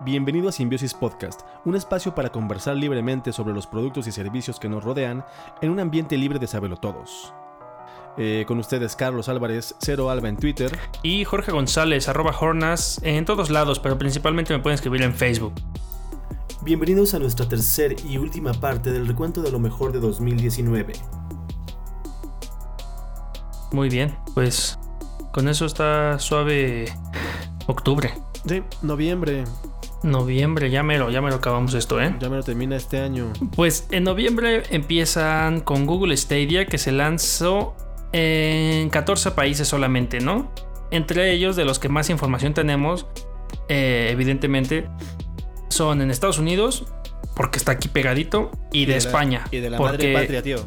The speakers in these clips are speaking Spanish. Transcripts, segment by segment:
Bienvenido a Simbiosis Podcast, un espacio para conversar libremente sobre los productos y servicios que nos rodean en un ambiente libre de saberlo todos. Eh, con ustedes Carlos Álvarez, Cero Alba en Twitter. Y Jorge González, arroba Hornas, en todos lados, pero principalmente me pueden escribir en Facebook. Bienvenidos a nuestra tercera y última parte del recuento de lo mejor de 2019. Muy bien, pues con eso está suave octubre. Sí, noviembre. Noviembre, ya mero, ya mero acabamos esto, ¿eh? Ya mero termina este año. Pues en noviembre empiezan con Google Stadia, que se lanzó en 14 países solamente, ¿no? Entre ellos, de los que más información tenemos, eh, evidentemente, son en Estados Unidos, porque está aquí pegadito, y, de, España. Y de la porque, madre patria, tío.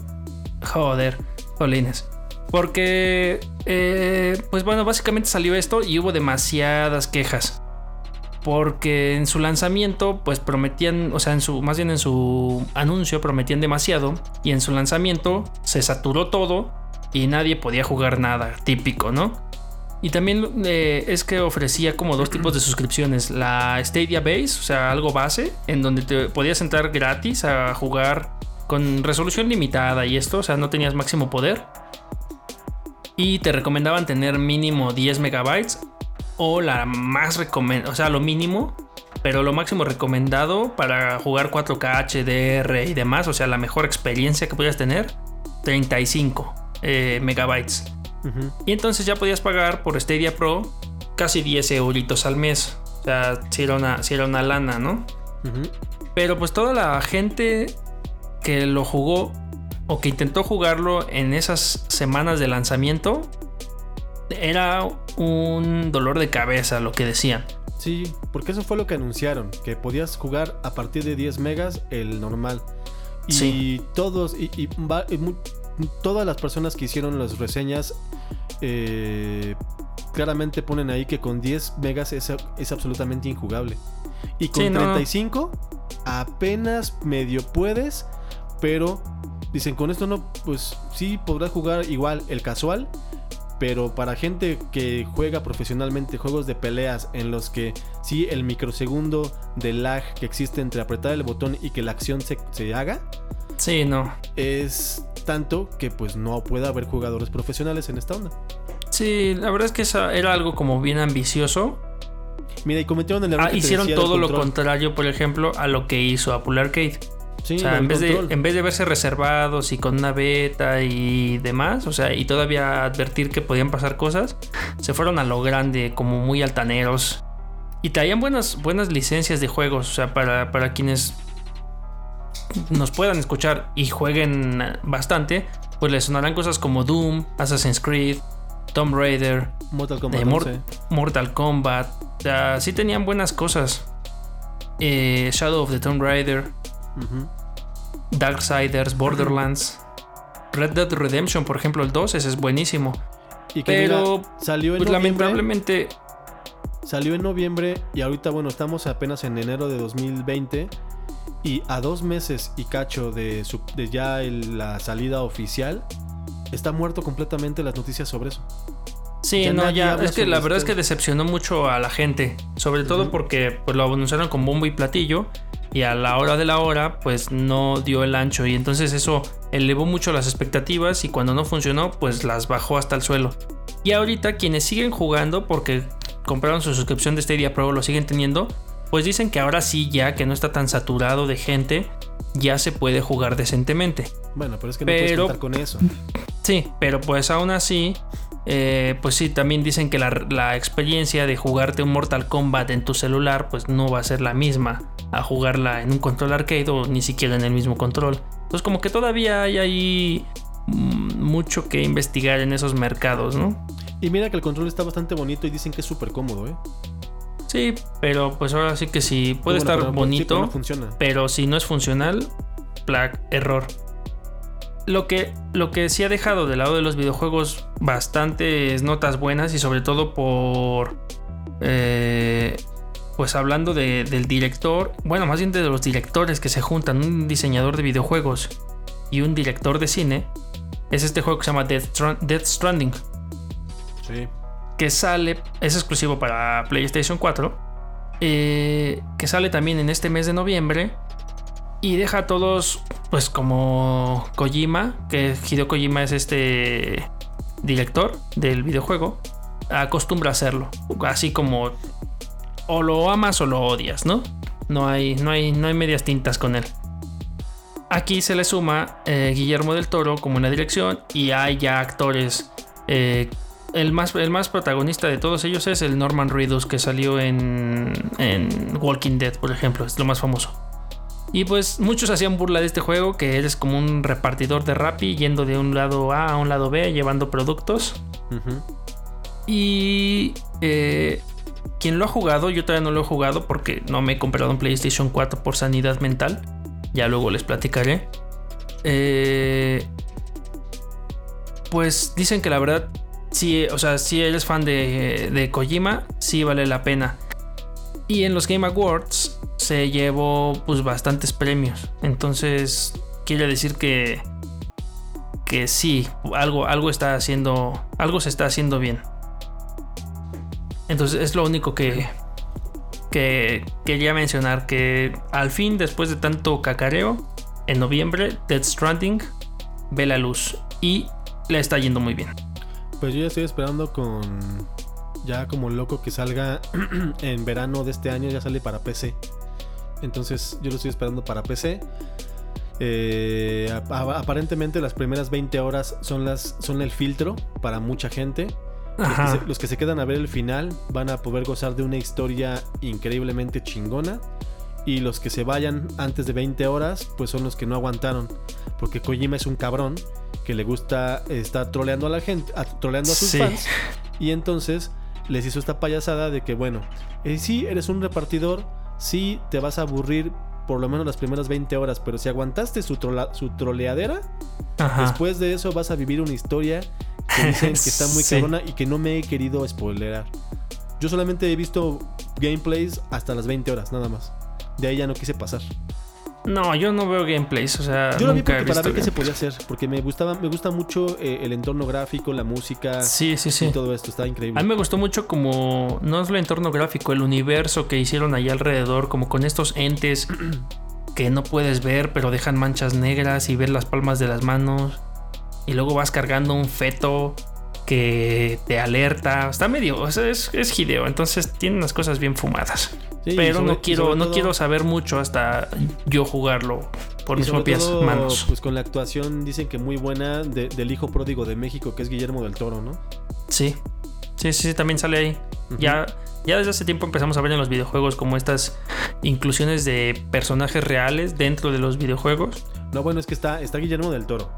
Joder, Jolines. Porque, eh, pues bueno, básicamente salió esto y hubo demasiadas quejas porque en su lanzamiento pues prometían, o sea, en su más bien en su anuncio prometían demasiado y en su lanzamiento se saturó todo y nadie podía jugar nada, típico, ¿no? Y también eh, es que ofrecía como dos tipos de suscripciones, la Stadia Base, o sea, algo base, en donde te podías entrar gratis a jugar con resolución limitada y esto, o sea, no tenías máximo poder. Y te recomendaban tener mínimo 10 megabytes o la más recomendada, o sea, lo mínimo, pero lo máximo recomendado para jugar 4K HDR y demás, o sea, la mejor experiencia que podías tener, 35 eh, megabytes. Y entonces ya podías pagar por Stadia Pro casi 10 euritos al mes. O sea, si era una, si era una lana, ¿no? Pero pues toda la gente que lo jugó o que intentó jugarlo en esas semanas de lanzamiento era un dolor de cabeza lo que decían. Sí, porque eso fue lo que anunciaron, que podías jugar a partir de 10 megas el normal. Y todos, y, todas las personas que hicieron las reseñas eh, claramente ponen ahí que con 10 megas es, absolutamente injugable. Y con 35 apenas medio puedes, pero dicen con esto no, pues sí podrás jugar igual el casual pero para gente que juega profesionalmente juegos de peleas en los que sí el microsegundo de lag que existe entre apretar el botón y que la acción se, haga, sí, no. Es tanto que pues no puede haber jugadores profesionales en esta onda. Sí, la verdad es que eso era algo como bien ambicioso. Mira, y cometieron el error. Ah, hicieron todo lo contrario, por ejemplo, a lo que hizo Apple Arcade o sea, en vez, de, en vez de verse reservados y con una beta y demás, o sea, y todavía advertir que podían pasar cosas, se fueron a lo grande, como muy altaneros. Y traían buenas, buenas licencias de juegos, o sea, para, para quienes nos puedan escuchar y jueguen bastante, pues les sonarán cosas como Doom, Assassin's Creed, Tomb Raider, Mortal Kombat. Mortal Kombat. O sea, sí tenían buenas cosas. Eh, Shadow of the Tomb Raider. Darksiders, Borderlands, Red Dead Redemption, por ejemplo, el 2, ese es buenísimo. Y Pero salió en pues, lamentablemente salió en noviembre y ahorita bueno, estamos apenas en enero de 2020 y a dos meses y cacho de, de ya la salida oficial está muerto completamente las noticias sobre eso. Sí, no, ya, es que la verdad es que decepcionó mucho a la gente, sobre todo porque pues, lo anunciaron con bombo y platillo y a la hora de la hora pues no dio el ancho y entonces eso elevó mucho las expectativas y cuando no funcionó pues las bajó hasta el suelo. Y ahorita quienes siguen jugando porque compraron su suscripción de Stadia Pro lo siguen teniendo, pues dicen que ahora sí ya que no está tan saturado de gente ya se puede jugar decentemente. Bueno, pero es que no puedes contar con eso. Sí, pero pues aún así eh, pues sí, también dicen que la, experiencia de jugarte un Mortal Kombat en tu celular, pues no va a ser la misma a jugarla en un control arcade o ni siquiera en el mismo control. Entonces como que todavía hay ahí mm, mucho que investigar en esos mercados, ¿no? Y mira que el control está bastante bonito y dicen que es súper cómodo, ¿eh? Sí, pero pues ahora sí que sí, puede estar bonito, pero si no es funcional, plague, error. Lo que, lo que sí ha dejado del lado de los videojuegos bastantes notas buenas y sobre todo por... Eh, pues hablando del director, bueno, más bien de los directores que se juntan, un diseñador de videojuegos y un director de cine, es este juego que se llama Death, Stranding. Sí. Que sale, es exclusivo para PlayStation 4 eh, que sale también en este mes de noviembre y deja a todos, pues como Kojima, que Hideo Kojima es este director del videojuego, acostumbra a hacerlo, así como o lo amas o lo odias, ¿no? No hay, no hay, no hay medias tintas con él. Aquí se le suma eh, Guillermo del Toro como en la dirección y hay ya actores eh, el más, el más protagonista de todos ellos es el Norman Reedus que salió en, en Walking Dead, por ejemplo, es lo más famoso. Y pues muchos hacían burla de este juego, que eres como un repartidor de Rappi yendo de un lado A a un lado B llevando productos. Y eh, quien lo ha jugado, yo todavía no lo he jugado porque no me he comprado un PlayStation 4 por sanidad mental. Ya luego les platicaré. Eh, pues dicen que la verdad si, o sea, si eres fan de, de Kojima, sí vale la pena. Y en los Game Awards se llevó pues bastantes premios. Entonces, quiere decir que que sí, algo, algo está haciendo, algo se está haciendo bien. Entonces es lo único que, que quería mencionar, que al fin, después de tanto cacareo, en noviembre, Dead Stranding ve la luz y le está yendo muy bien. Pues yo ya estoy esperando con. Ya como loco que salga en verano de este año, ya sale para PC. Entonces yo lo estoy esperando para PC. Eh, aparentemente las primeras 20 horas son, las, son el filtro para mucha gente. Los que, se, quedan a ver el final van a poder gozar de una historia increíblemente chingona. Y los que se vayan antes de 20 horas, pues son los que no aguantaron. Porque Kojima es un cabrón que le gusta estar troleando a la gente, troleando a sus fans. Y entonces les hizo esta payasada de que, bueno, eh, sí, eres un repartidor, sí, te vas a aburrir por lo menos las primeras 20 horas, pero si aguantaste su, su troleadera, después de eso vas a vivir una historia que dicen que está muy cabrona y que no me he querido spoilerar. Yo solamente he visto gameplays hasta las 20 horas, nada más. De ahí ya no quise pasar. No, yo no veo gameplays, o sea, yo lo vi para ver qué se podía hacer, porque me gustaba, me gusta mucho eh, el entorno gráfico, la música, sí, sí, sí. y todo esto, está increíble. A mí me gustó mucho como no es el entorno gráfico, el universo que hicieron allá alrededor, como con estos entes que no puedes ver, pero dejan manchas negras y ver las palmas de las manos, y luego vas cargando un feto que te alerta, está medio, o sea, es, es Hideo, entonces tiene unas cosas bien fumadas pero no quiero, no quiero saber mucho hasta yo jugarlo por mis propias manos. Pues con la actuación dicen que muy buena del hijo pródigo de México, que es Guillermo del Toro, ¿no? Sí. Sí, sí, también sale ahí. Ya, ya desde hace tiempo empezamos a ver en los videojuegos como estas inclusiones de personajes reales dentro de los videojuegos. No, bueno, es que está, está Guillermo del Toro.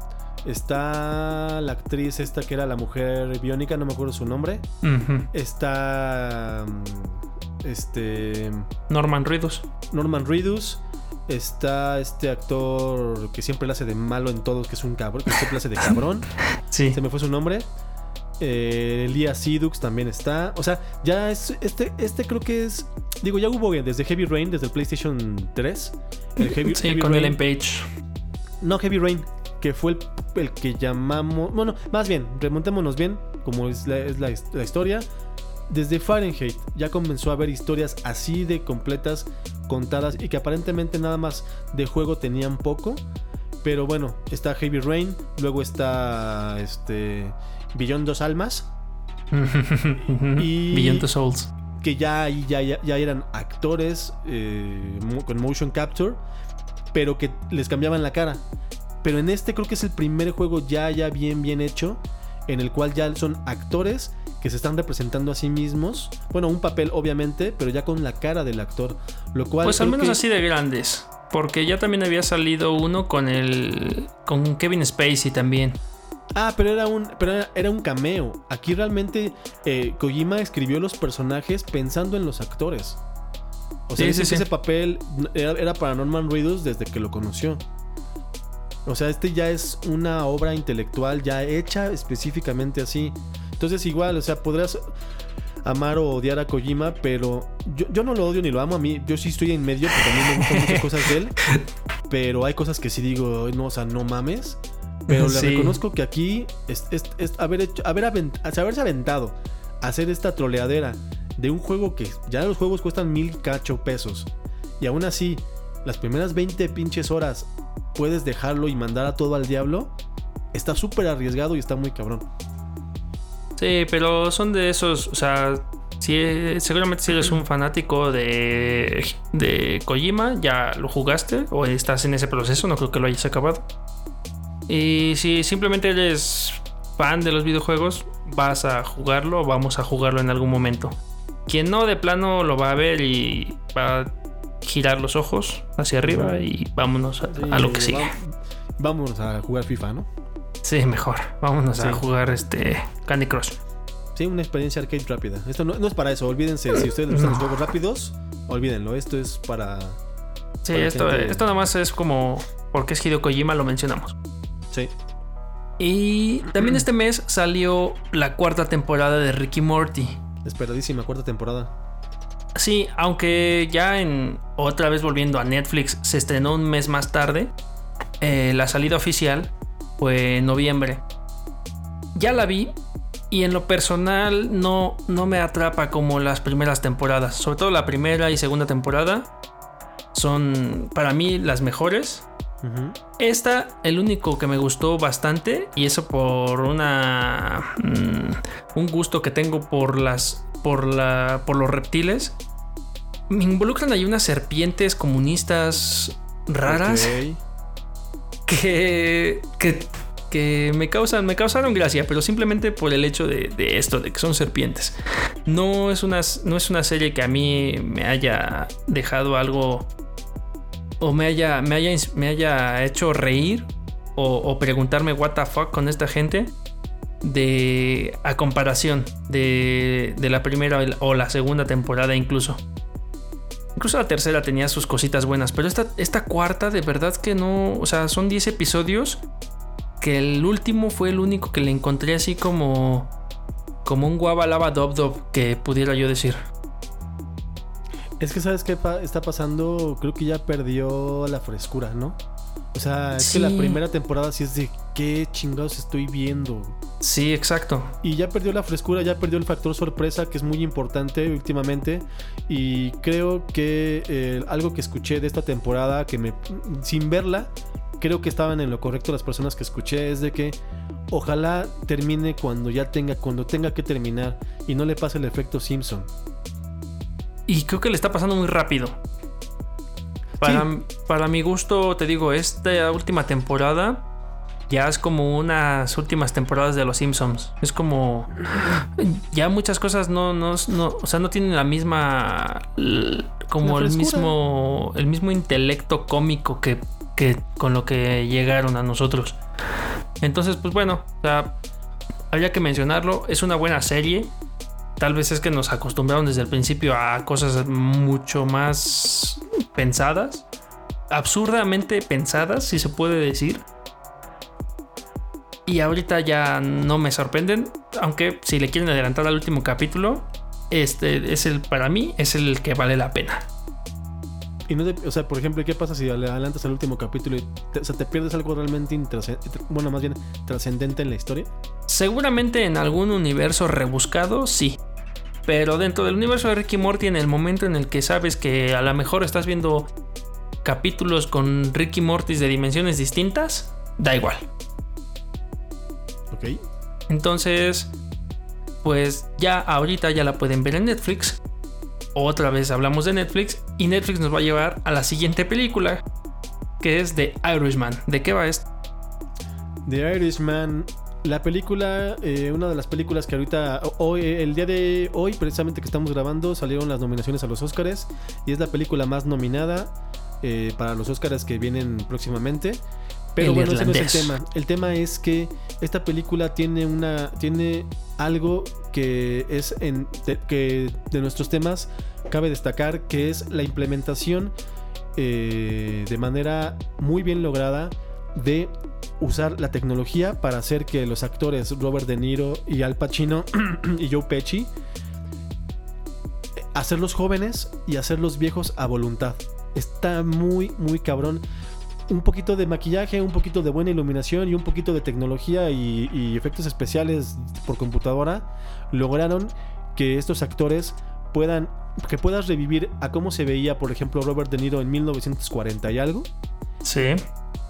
Está la actriz esta que era la mujer biónica, no me acuerdo su nombre. Está este. Norman Reedus. Norman Reedus. Está este actor que siempre le hace de malo en todos, que es un cabrón, que siempre le hace de cabrón. sí. Se me fue su nombre. Eh, Elías Sidux también está. O sea, ya es. Este, este creo que es. Digo, ya hubo desde Heavy Rain, desde el PlayStation 3. El Heavy, sí, con el Page. No, Heavy Rain, que fue el, que llamamos. Bueno, más bien, remontémonos bien, como es la, es la historia. Desde Fahrenheit ya comenzó a haber historias así de completas, contadas y que aparentemente nada más de juego tenían poco. Pero bueno, está Heavy Rain, luego está este Beyond Dos Almas. y Beyond the Souls. Que ya, ya, ya, eran actores eh, con motion capture, pero que les cambiaban la cara. Pero en este creo que es el primer juego ya, ya bien, bien hecho, en el cual ya son actores que se están representando a sí mismos. Bueno, un papel obviamente, pero ya con la cara del actor. Lo cual. Pues al menos así de grandes. Porque ya también había salido uno con el. con Kevin Spacey también. Ah, pero era un, pero era un cameo. Aquí realmente eh, Kojima escribió los personajes pensando en los actores. O sea, ese, papel era, era, para Norman Reedus desde que lo conoció. O sea, este ya es una obra intelectual ya hecha específicamente así. Entonces igual, o sea, podrás amar o odiar a Kojima, pero yo, no lo odio ni lo amo a mí. Yo sí estoy en medio porque a mí me gustan muchas cosas de él. Pero hay cosas que sí digo, no, o sea, no mames. Pero le reconozco que aquí es, haber hecho, haber haberse aventado, hacer esta troleadera de un juego que ya los juegos cuestan mil cacho pesos. Y aún así, las primeras 20 pinches horas puedes dejarlo y mandar a todo al diablo. Está súper arriesgado y está muy cabrón. Sí, pero son de esos, o sea, si, seguramente si eres un fanático de, de Kojima, ya lo jugaste o estás en ese proceso, no creo que lo hayas acabado. Y si simplemente eres fan de los videojuegos, vas a jugarlo, vamos a jugarlo en algún momento. Quien no, de plano lo va a ver y va a girar los ojos hacia arriba y vámonos a, lo que sigue. Vamos a jugar FIFA, ¿no? Sí, mejor. Vámonos a jugar este Candy Crush. Sí, una experiencia arcade rápida. Esto no, es para eso, olvídense. Si ustedes gustan los juegos rápidos, olvídenlo. Esto es para. Sí, esto, esto nada más es como. Porque es Hideo Kojima, lo mencionamos. Sí. Y también este mes salió la cuarta temporada de Ricky Morty. Esperadísima cuarta temporada. Sí, aunque ya en otra vez volviendo a Netflix se estrenó un mes más tarde. Eh, la salida oficial fue en noviembre. Ya la vi y en lo personal no, no me atrapa como las primeras temporadas. Sobre todo la primera y segunda temporada son para mí las mejores. Esta, el único que me gustó bastante, y eso por una. Mm, un gusto que tengo por las. por la. por los reptiles. Me involucran ahí unas serpientes comunistas raras. Que. que. que me causan. me causaron gracia, pero simplemente por el hecho de, de, esto, de que son serpientes. No es una. no es una serie que a mí me haya dejado algo o me haya, me haya, me haya hecho reír o, preguntarme what the fuck con esta gente de a comparación de, de la primera o la segunda temporada incluso. Incluso la tercera tenía sus cositas buenas, pero esta, esta cuarta de verdad que no, o sea, son 10 episodios que el último fue el único que le encontré así como como un guava lava dob dob que pudiera yo decir. Es que sabes qué está pasando, creo que ya perdió la frescura, ¿no? O sea, es que la primera temporada sí es de qué chingados estoy viendo. Sí, exacto. Y ya perdió la frescura, ya perdió el factor sorpresa, que es muy importante últimamente. Y creo que eh, algo que escuché de esta temporada, que me. sin verla, creo que estaban en lo correcto las personas que escuché, es de que ojalá termine cuando ya tenga, cuando tenga que terminar. Y no le pase el efecto Simpson. Y creo que le está pasando muy rápido. Para, para mi gusto, te digo, esta última temporada ya es como unas últimas temporadas de Los Simpsons. Es como. Ya muchas cosas no, no, o sea, no tienen la misma. Como el mismo. El mismo intelecto cómico que, que con lo que llegaron a nosotros. Entonces, pues bueno, o sea, habría que mencionarlo. Es una buena serie. Tal vez es que nos acostumbraron desde el principio a cosas mucho más pensadas, absurdamente pensadas, si se puede decir. Y ahorita ya no me sorprenden, aunque si le quieren adelantar al último capítulo, este es el para mí es el que vale la pena. Y no o sea, por ejemplo, ¿qué pasa si le adelantas al último capítulo y te, o sea, te pierdes algo realmente bueno, más bien trascendente en la historia? Seguramente en algún universo rebuscado, sí. Pero dentro del universo de Ricky Morty, en el momento en el que sabes que a lo mejor estás viendo capítulos con Ricky Morty de dimensiones distintas, da igual. Ok. Entonces, pues ya ahorita ya la pueden ver en Netflix otra vez hablamos de Netflix y Netflix nos va a llevar a la siguiente película que es The Irishman. ¿De qué va esto? The Irishman, la película, eh, una de las películas que ahorita, hoy, el día de hoy, precisamente que estamos grabando, salieron las nominaciones a los Oscars y es la película más nominada eh, para los Oscars que vienen próximamente. Pero bueno, ese no es el tema. El tema es que esta película tiene una. tiene algo que es en. De, que de nuestros temas cabe destacar. Que es la implementación eh, de manera muy bien lograda. De usar la tecnología para hacer que los actores Robert De Niro y Al Pacino y Joe Pesci hacerlos jóvenes y hacerlos viejos a voluntad. Está muy, muy cabrón un poquito de maquillaje, un poquito de buena iluminación y un poquito de tecnología y, efectos especiales por computadora lograron que estos actores puedan que puedas revivir a cómo se veía, por ejemplo, Robert De Niro en 1940 y algo. Sí.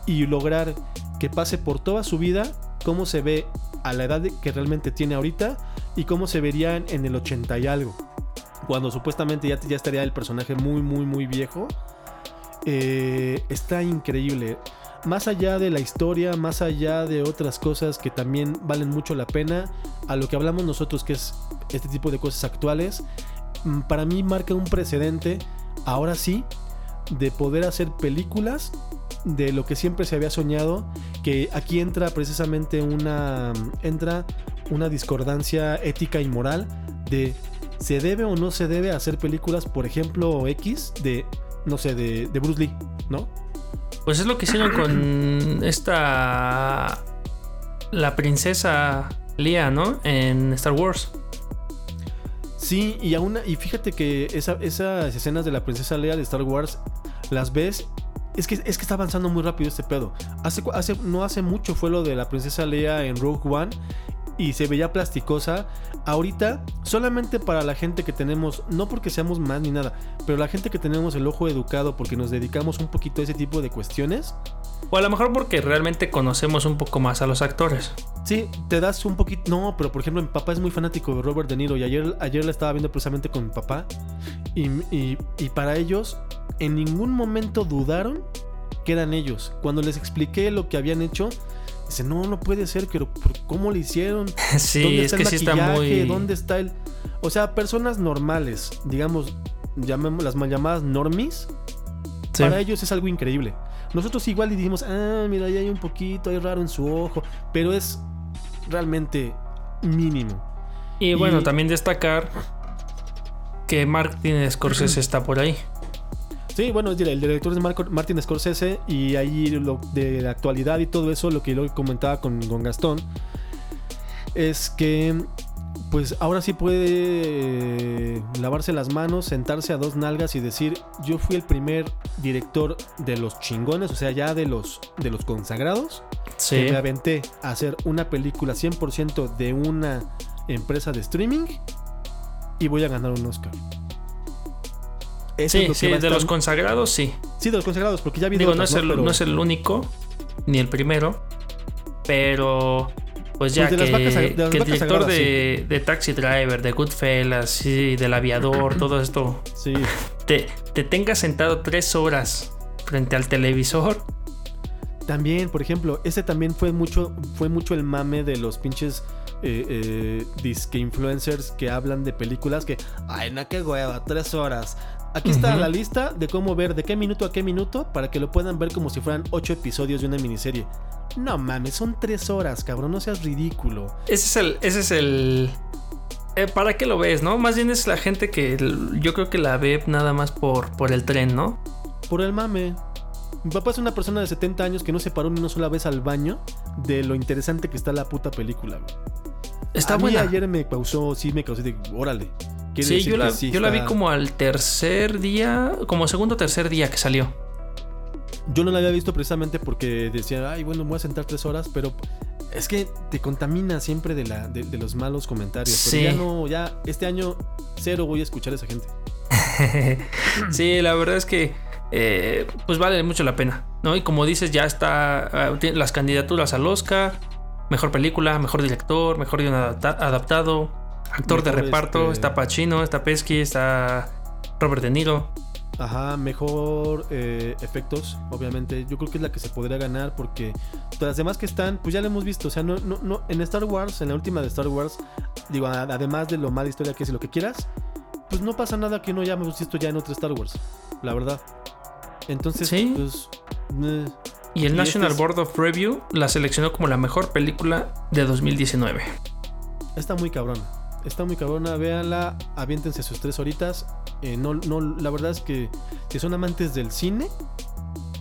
Y lograr que pase por toda su vida cómo se ve a la edad que realmente tiene ahorita y cómo se verían en el 80 y algo. Cuando supuestamente ya, ya estaría el personaje muy, muy, muy viejo. Eh, está increíble. Más allá de la historia, más allá de otras cosas que también valen mucho la pena, a lo que hablamos nosotros que es este tipo de cosas actuales, mm, para mí marca un precedente, ahora sí, de poder hacer películas de lo que siempre se había soñado, que aquí entra precisamente una entra una discordancia ética y moral de se debe o no se debe hacer películas, por ejemplo, X de no sé, de, de Bruce Lee, ¿no? Pues es lo que hicieron con esta la princesa Leia, ¿no? En Star Wars. Sí, y aún y fíjate que esa, esas escenas de la princesa Leia de Star Wars las ves es que, es que está avanzando muy rápido este pedo. Hace, hace, no hace mucho fue lo de la princesa Leia en Rogue One y se veía plasticosa. Ahorita, solamente para la gente que tenemos, no porque seamos más ni nada, pero la gente que tenemos el ojo educado porque nos dedicamos un poquito a ese tipo de cuestiones. O a lo mejor porque realmente conocemos un poco más a los actores. Sí, te das un poquito. No, pero por ejemplo, mi papá es muy fanático de Robert De Niro y ayer, ayer la estaba viendo precisamente con mi papá. Y, y, y para ellos, en ningún momento dudaron que eran ellos. Cuando les expliqué lo que habían hecho, dice, no, no puede ser, pero ¿cómo lo hicieron? Sí, ¿Dónde es está que el sí está muy. ¿Dónde está el...? O sea, personas normales, digamos, llamemos las mal llamadas normies, Sí. para ellos es algo increíble. Nosotros igual y dijimos, ah, mira, ahí hay un poquito, hay raro en su ojo, pero es realmente mínimo. Y bueno, y- también destacar que Martin Scorsese está por ahí. Sí, bueno, el director es Marco- Martin Scorsese y ahí lo de la actualidad y todo eso, lo que yo comentaba con, con Gastón, es que pues ahora sí puede eh, lavarse las manos, sentarse a dos nalgas y decir, yo fui el primer director de los chingones, o sea, ya de los, de los consagrados, Sí. que me aventé a hacer una película 100% de una empresa de streaming y voy a ganar un Oscar. Eso es Sí, lo que sí, va de estar- los consagrados, sí. Sí, de los consagrados, porque ya vi Digo, no otras, es, el, Pero no es el único, ni el primero, pero pues ya Pues de las que, vacas- que el director sagradas, de, de Taxi Driver, de Goodfellas, sí, del aviador, todo esto, Sí, te, te tenga sentado tres horas frente al televisor. también, por ejemplo, ese también fue mucho, fue mucho el mame de los pinches eh, eh, disque influencers que hablan de películas que, ay, no, qué hueva, tres horas. Aquí está la lista de cómo ver de qué minuto a qué minuto para que lo puedan ver como si fueran ocho episodios de una miniserie. No mames, son tres horas, cabrón, no seas ridículo. Ese es el. Ese es el. eh, ¿Para qué lo ves, no? Más bien es la gente que yo creo que la ve nada más por, por el tren, ¿no? Por el mame. Mi papá es una persona de 70 años que no se paró ni una sola vez al baño de lo interesante que está la puta película, güey. Está a mí ayer me causó, sí me causó de, órale. Quiere Sí, decir yo la, que sí yo la vi como al tercer día, como segundo o tercer día que salió. Yo no la había visto precisamente porque decía, ay, bueno, me voy a sentar tres horas, pero es que te contamina siempre de, la, de, de los malos comentarios. Sí. Pero ya no, ya este año cero voy a escuchar a esa gente. sí, la verdad es que eh, pues vale mucho la pena, ¿no? Y como dices, ya está ah, las candidaturas al Oscar, mejor película, mejor director, mejor guion adapta- adaptado, actor de reparto, este- está Pacino, está Pesky, está Robert De Niro. Ajá, mejor eh, efectos, obviamente. Yo creo que es la que se podría ganar porque todas las demás que están, pues ya lo hemos visto. O sea, no, no, no, en Star Wars, en la última de Star Wars, digo, además de lo mala historia que es y lo que quieras, pues no pasa nada que no ya hemos visto ya en otro Star Wars, la verdad. Entonces, Sí. pues. eh, Y el Y National este es- Board of Review la seleccionó como la mejor película de 2019. Está muy cabrona. Está muy cabrona. Véanla. Aviéntense sus tres horitas. Eh, no, no, la verdad es que si son amantes del cine,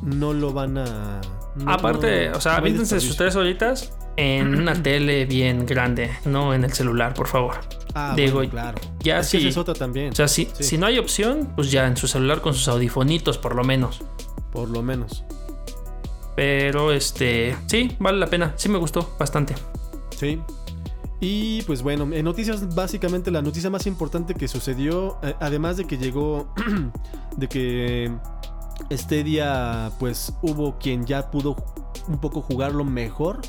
no lo van a. no- Aparte, no- o sea, aviéntense sus tres horitas en una tele bien grande, no en el celular, por favor. Ah, digo, bueno, claro. Ya Es que otra también. o sea, si, Sí. si no hay opción, pues ya en su celular con sus audifonitos, por lo menos. Por lo menos. Pero este, sí, vale la pena. Sí me gustó bastante. Sí. Y pues bueno, en noticias, básicamente la noticia más importante que sucedió, eh, además de que llegó, de que este día pues hubo quien ya pudo un poco jugarlo mejor.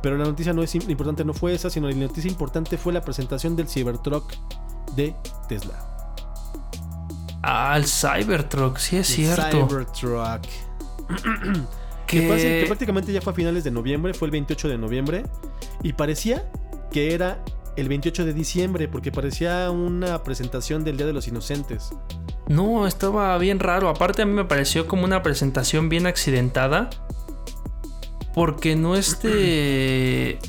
Pero la noticia no es importante, no fue esa, sino la noticia importante fue la presentación del Cybertruck de Tesla. Ah, el Cybertruck, sí es cierto. Cybertruck. que, que prácticamente ya fue a finales de noviembre, fue el 28 de noviembre. Y parecía que era el 28 de diciembre, porque parecía una presentación del Día de los Inocentes. No, estaba bien raro. Aparte a mí me pareció como una presentación bien accidentada. Porque no este...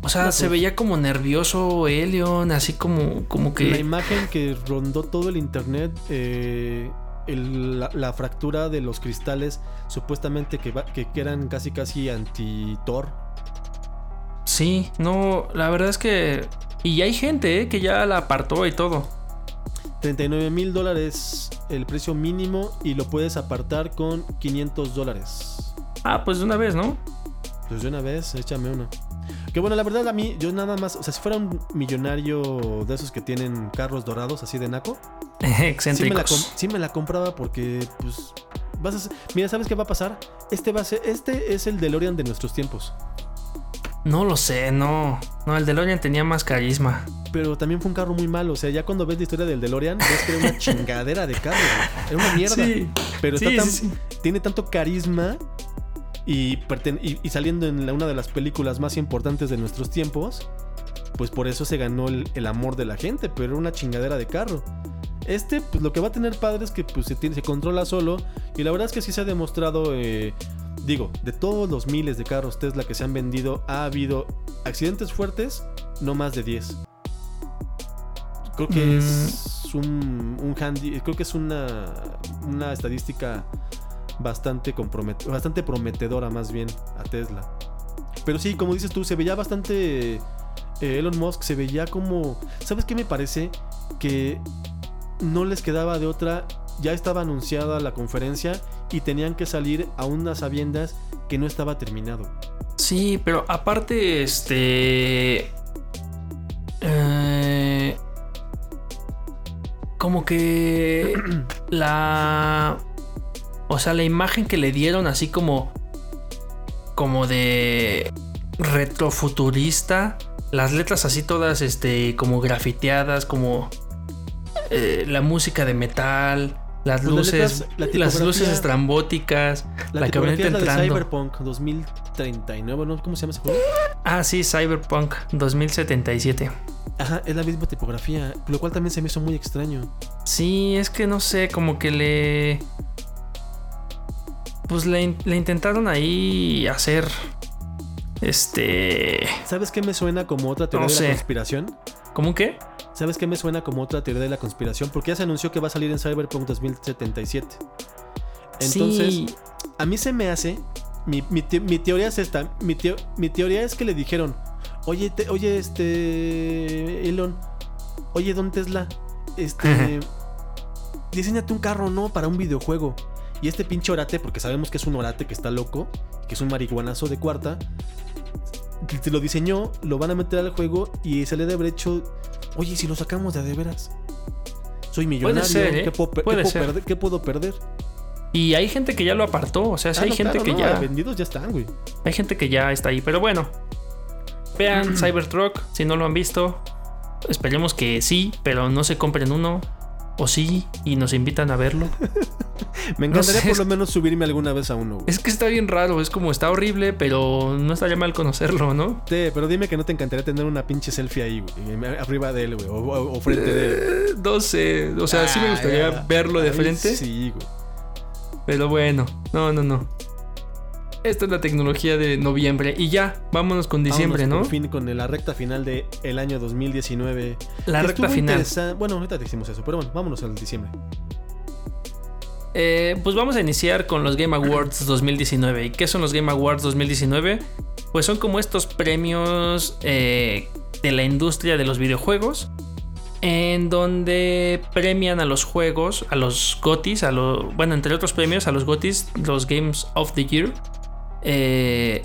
O sea, se pues. veía como nervioso Elion, así como, como que... La imagen que rondó todo el internet, eh, la, fractura de los cristales, supuestamente que, que eran casi casi anti-Thor Sí, no, la verdad es que... Y hay gente ¿eh? que ya la apartó y todo. 39 mil dólares el precio mínimo y lo puedes apartar con 500 dólares. Ah, pues de una vez, ¿no? Pues de una vez, échame uno. Que bueno, la verdad a mí, yo nada más, o sea, si fuera un millonario de esos que tienen carros dorados así de naco, sí me, la sí me la compraba porque, pues, vas a, mira, ¿sabes qué va a pasar? Este va a ser, este es el DeLorean de nuestros tiempos. No lo sé, no. No, el DeLorean tenía más carisma. Pero también fue un carro muy malo. O sea, ya cuando ves la historia del DeLorean, ves que era una chingadera de carro. Era una mierda. Sí. Pero tiene tanto carisma y, y, saliendo en una de las películas más importantes de nuestros tiempos, pues por eso se ganó el, amor de la gente. Pero era una chingadera de carro. Este, pues lo que va a tener padre es que pues, se, se controla solo. Y la verdad es que sí se ha demostrado. Eh, Digo, de todos los miles de carros Tesla que se han vendido, ha habido accidentes fuertes, no más de 10. Creo que mm. es un, un, handy, creo que es una, una estadística bastante, bastante prometedora más bien a Tesla. Pero sí, como dices tú, se veía bastante... Eh, Elon Musk se veía como... ¿Sabes qué me parece? Que no les quedaba de otra ya estaba anunciada la conferencia y tenían que salir a unas sabiendas que no estaba terminado. Sí, pero aparte, este... Eh, como que la... O sea, la imagen que le dieron así como... Como de retrofuturista. Las letras así todas, este, como grafiteadas, como... Eh, la música de metal las luces, las luces estrambóticas, la, la camioneta entrando. De Cyberpunk 2039, ¿no? ¿Cómo se llama ese juego? Ah, sí, Cyberpunk 2077. Ajá, es la misma tipografía, lo cual también se me hizo muy extraño. Sí, es que no sé, como que le. Pues le, intentaron ahí hacer. Este. ¿Sabes qué me suena como otra teoría de la conspiración? ¿Cómo qué? ¿Sabes qué me suena como otra teoría de la conspiración? Porque ya se anunció que va a salir en Cyberpunk 2077. Entonces, a mí se me hace. Mi, teoría es esta. Mi, teoría es que le dijeron: Oye, oye, este. Elon. Oye, Don Tesla. Este. diseñate un carro, ¿no? Para un videojuego. Y este pinche orate, porque sabemos que es un orate que está loco, que es un marihuanazo de cuarta, se lo diseñó, lo van a meter al juego y se le debe haber hecho, oye, si lo sacamos de de veras, soy millonario, ¿eh? ¿qué, puedo, perder? Y hay gente que ya lo apartó, o sea, si ah, hay gente que ya... Vendidos ya están, güey. Hay gente que ya está ahí, pero bueno. Vean Cybertruck, si no lo han visto. Esperemos que sí, pero no se compren uno. O sí, y nos invitan a verlo. Me encantaría por lo menos subirme alguna vez a uno. Es que está bien raro, es como está horrible, pero no estaría mal conocerlo, ¿no? Sí, pero dime que no te encantaría tener una pinche selfie ahí, güey, arriba de él, güey, o, frente de él. Eh, no sé, o sea, sí me gustaría verlo de frente. Sí, güey. Pero bueno, no, no, no. Esta es la tecnología de noviembre. Y ya, vámonos con diciembre, ¿no? Por fin con la recta final del el año 2019. La recta final. Bueno, ahorita decimos eso, pero bueno, vámonos al diciembre. Eh, pues vamos a iniciar con los Game Awards 2019. ¿Y qué son los Game Awards 2019? Pues son como estos premios eh, de la industria de los videojuegos. En donde premian a los juegos, a los GOTIS, a los, bueno, entre otros premios, a los GOTIS, los Games of the Year. Eh,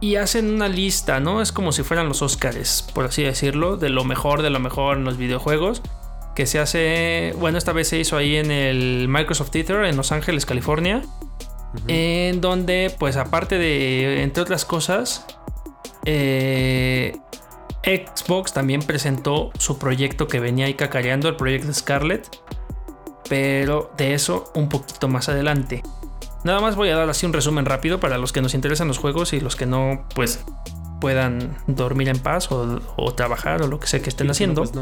y hacen una lista, ¿no? Es como si fueran los Oscars, por así decirlo, de lo mejor de lo mejor en los videojuegos. Que se hace, bueno, esta vez se hizo ahí en el Microsoft Theater en Los Ángeles, California. En donde, pues aparte de, entre otras cosas, eh, Xbox también presentó su proyecto que venía ahí cacareando, el proyecto Scarlet. Pero de eso un poquito más adelante. Nada más voy a dar así un resumen rápido para los que nos interesan los juegos y los que no, pues puedan dormir en paz o, trabajar o lo que sea que estén haciendo. Pues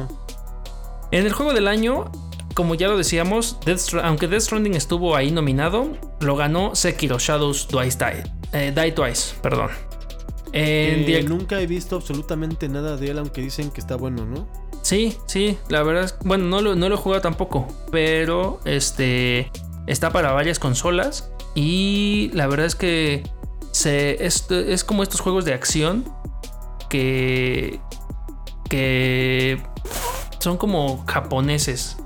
en el juego del año, como ya lo decíamos, aunque Death Stranding estuvo ahí nominado, lo ganó Sekiro Shadows Twice Die, eh, Die Twice, perdón. nunca he visto absolutamente nada de él, aunque dicen que está bueno, ¿no? Sí, sí, la verdad es bueno, no lo, no lo he jugado tampoco, pero este está para varias consolas y la verdad es que se, es, es como estos juegos de acción que, que son como japoneses.